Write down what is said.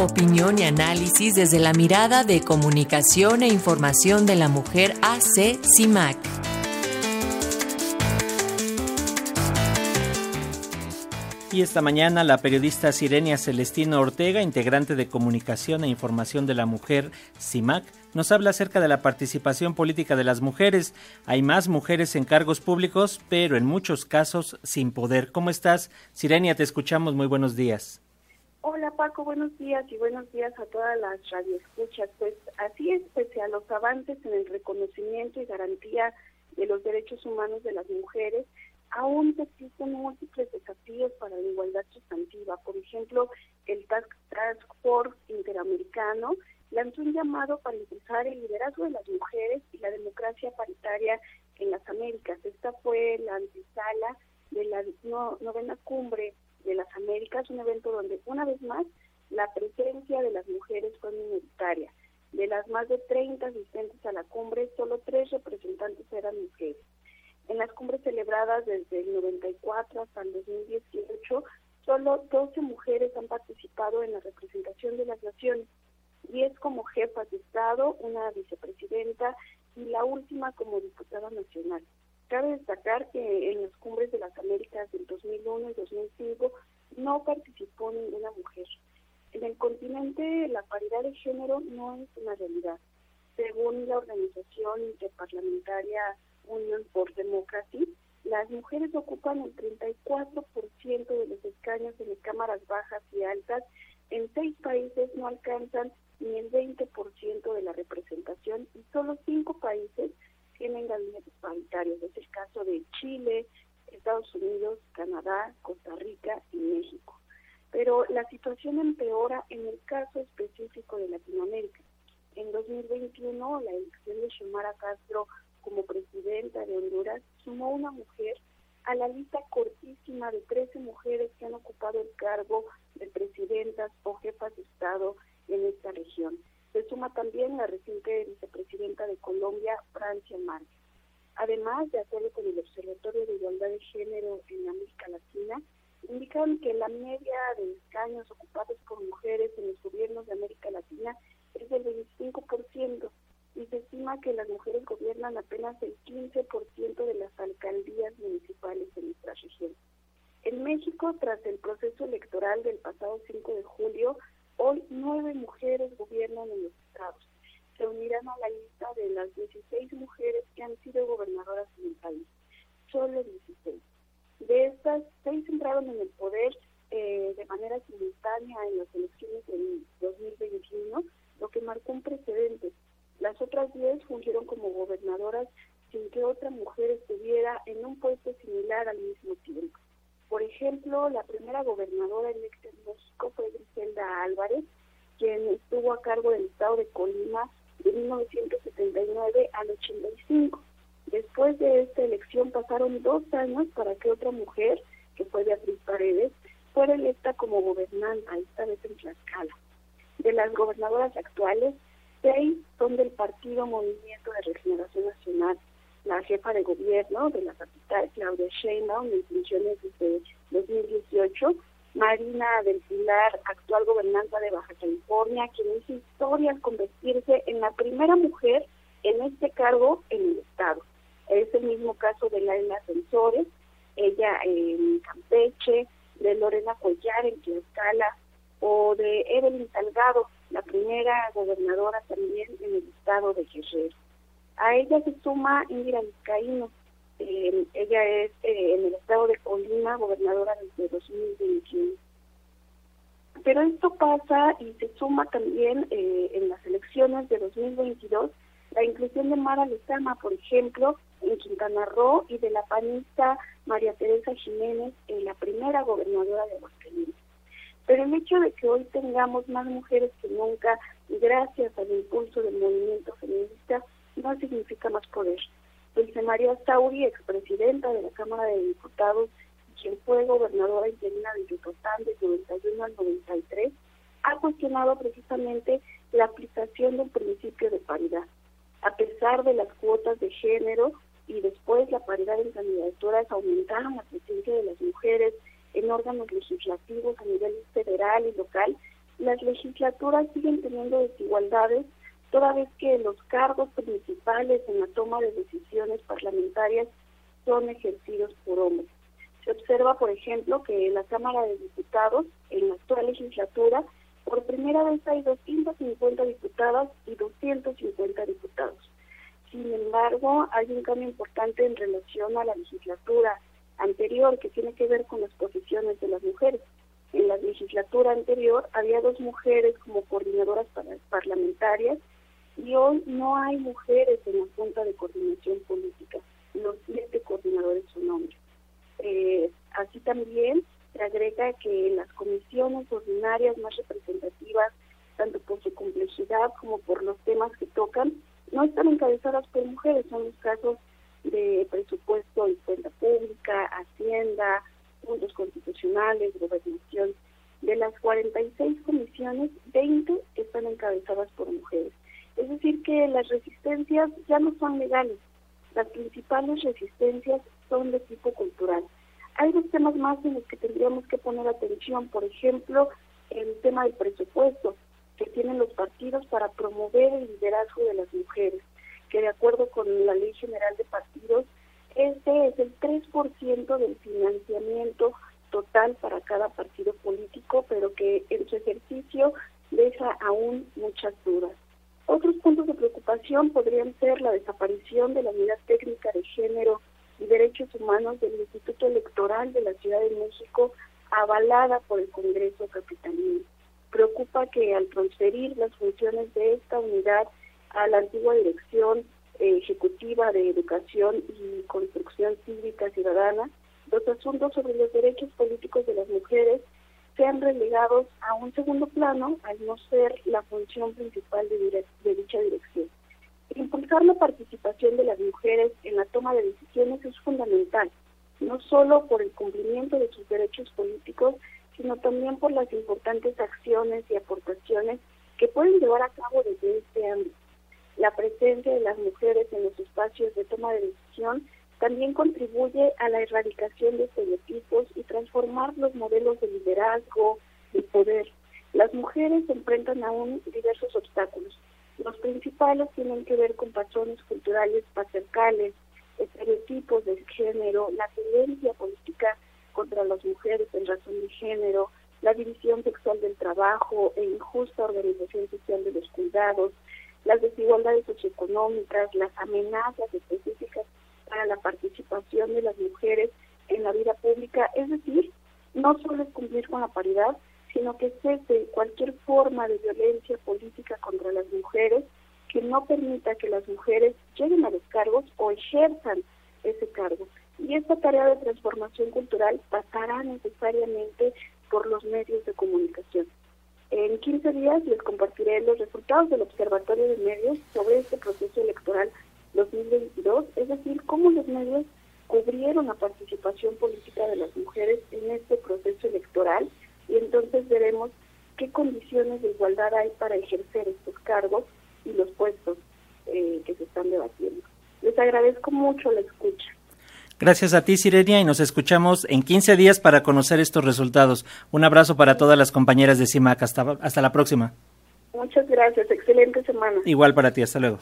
Opinión y análisis desde la mirada de comunicación e información de la mujer AC CIMAC. Y esta mañana la periodista Sirenia Celestino Ortega, integrante de Comunicación e Información de la Mujer CIMAC, nos habla acerca de la participación política de las mujeres. Hay más mujeres en cargos públicos, pero en muchos casos sin poder. ¿Cómo estás? Sirenia, te escuchamos. Muy buenos días. Hola Paco, buenos días y buenos días a todas las radioescuchas. Pues así es, pese a los avances en el reconocimiento y garantía de los derechos humanos de las mujeres, aún existen múltiples desafíos para la igualdad sustantiva. Por ejemplo, el Task, Force Interamericano lanzó un llamado para impulsar el liderazgo de las mujeres y la democracia paritaria en las Américas. Esta fue la antesala de la novena cumbre de las Américas, un evento donde una vez más la presencia de las mujeres fue minoritaria. De las más de 30 asistentes a la cumbre, solo tres representantes eran mujeres. En las cumbres celebradas desde el 94 hasta el 2018, solo 12 mujeres han participado en la representación de las naciones, 10 como jefas de Estado, una vicepresidenta y la última como diputada nacional. Cabe destacar que en las cumbres de las Américas del 2001 y 2005 no participó ninguna mujer. En el continente la paridad de género no es una realidad. Según la organización interparlamentaria Union for Democracy, las mujeres ocupan el 34% de los escaños en las cámaras bajas y altas. En seis países no alcanzan ni el 20% de la representación y solo cinco países tienen gabinetes paritarios. Es el caso de Chile, Estados Unidos, Canadá, Costa Rica y México. Pero la situación empeora en el caso específico de Latinoamérica. En 2021, la elección de Xiomara Castro como presidenta de Honduras sumó una mujer a la lista cortísima de 13 mujeres que han ocupado el cargo de presidentas o jefas de Estado en esta región. Se suma también la reciente vicepresidenta de Colombia, Francia Márquez. Además, de acuerdo con el Observatorio de Igualdad de Género en América Latina, indican que la media de escaños ocupados por mujeres en los gobiernos de América Latina es del 25% y se estima que las mujeres gobiernan apenas el 15% de las alcaldías municipales de nuestra región. En México, tras el proceso electoral del pasado 5 de julio, Hoy nueve mujeres gobiernan en los estados. Se unirán a la lista de las 16 mujeres que han sido gobernadoras en el país. Solo 16. De estas, seis entraron en el poder eh, de manera simultánea en las elecciones del 2021, lo que marcó un precedente. Las otras 10 fungieron como gobernadoras sin que otra mujer estuviera en un puesto similar al mismo tiempo. Por ejemplo, la primera gobernadora electa en México fue Griselda Álvarez, quien estuvo a cargo del estado de Colima de 1979 al 85. Después de esta elección pasaron dos años para que otra mujer, que fue Beatriz Paredes, fuera electa como gobernanta, esta vez en Tlaxcala. De las gobernadoras actuales, seis son del Partido Movimiento de Regeneración Nacional, la jefa de gobierno de la capital, Claudia Sheinbaum, en funciones desde 2018, Marina del Pilar, actual gobernanta de Baja California, quien hizo historia al convertirse en la primera mujer en este cargo en el Estado. Es el mismo caso de Laila Ascensores, ella en Campeche, de Lorena Collar en Tlaxcala, o de Evelyn Salgado, la primera gobernadora también en el estado de Guerrero. A ella se suma Indira Vizcaíno. Eh, ella es eh, en el estado de Colima gobernadora desde 2021. Pero esto pasa y se suma también eh, en las elecciones de 2022 la inclusión de Mara Lezama, por ejemplo, en Quintana Roo y de la panista María Teresa Jiménez, en la primera gobernadora de Aguascalientes. Pero el hecho de que hoy tengamos más mujeres que nunca, gracias al impulso del movimiento feminista, no significa más poder. Dulce María Sauri, expresidenta de la Cámara de Diputados, quien fue gobernadora interina de Yucatán desde 91 al 93, ha cuestionado precisamente la aplicación del principio de paridad. A pesar de las cuotas de género y después la paridad en candidaturas aumentaron la presencia de las mujeres en órganos legislativos a nivel federal y local, las legislaturas siguen teniendo desigualdades toda vez que los cargos principales en la toma de decisiones parlamentarias son ejercidos por hombres. Se observa, por ejemplo, que en la Cámara de Diputados, en la actual legislatura, por primera vez hay 250 diputadas y 250 diputados. Sin embargo, hay un cambio importante en relación a la legislatura anterior que tiene que ver con las posiciones de las mujeres. En la legislatura anterior había dos mujeres como coordinadoras parlamentarias y hoy no hay mujeres en la Junta de Coordinación Política. Los siete coordinadores son hombres. Eh, así también se agrega que las comisiones ordinarias más representativas, tanto por su complejidad como por los temas que tocan, no están encabezadas por mujeres. Son los casos de presupuesto y cuenta pública, hacienda, puntos constitucionales, gobernación. De las 46 comisiones, 20 están encabezadas por mujeres. Es decir, que las resistencias ya no son legales. Las principales resistencias son de tipo cultural. Hay dos temas más en los que tendríamos que poner atención. Por ejemplo, el tema del presupuesto que tienen los partidos para promover el liderazgo de las mujeres, que de acuerdo con la Ley General de Partidos, este es el 3% del financiamiento total para cada partido político, pero que en su ejercicio deja aún muchas dudas. Otros puntos de preocupación podrían ser la desaparición de la unidad técnica de género y derechos humanos del Instituto Electoral de la Ciudad de México, avalada por el Congreso Capitalino. Preocupa que al transferir las funciones de esta unidad a la antigua Dirección Ejecutiva de Educación y Construcción Cívica Ciudadana, los asuntos sobre los derechos políticos de las mujeres sean relegados a un segundo plano al no ser la función principal de, de dicha dirección. Impulsar la participación de las mujeres en la toma de decisiones es fundamental, no solo por el cumplimiento de sus derechos políticos, sino también por las importantes acciones y aportaciones que pueden llevar a cabo desde este ámbito. La presencia de las mujeres en los espacios de toma de decisión también contribuye a la erradicación de estereotipos y transformar los modelos de liderazgo y poder. Las mujeres se enfrentan aún diversos obstáculos. Los principales tienen que ver con patrones culturales patriarcales, estereotipos de género, la violencia política contra las mujeres en razón de género, la división sexual del trabajo e injusta organización social de los cuidados, las desigualdades socioeconómicas, las amenazas específicas para la participación de las mujeres en la vida pública, es decir, no solo es cumplir con la paridad, sino que cese cualquier forma de violencia política contra las mujeres que no permita que las mujeres lleguen a los cargos o ejerzan ese cargo. Y esta tarea de transformación cultural pasará necesariamente por los medios de comunicación. En 15 días les compartiré los resultados del Observatorio de Medios sobre este proceso electoral 2022, es decir, cómo los medios cubrieron la participación política de las mujeres en este proceso electoral y entonces veremos qué condiciones de igualdad hay para ejercer estos cargos y los puestos eh, que se están debatiendo. Les agradezco mucho la escucha. Gracias a ti, Sirenia, y nos escuchamos en 15 días para conocer estos resultados. Un abrazo para todas las compañeras de CIMAC. Hasta, hasta la próxima. Muchas gracias. Excelente semana. Igual para ti. Hasta luego.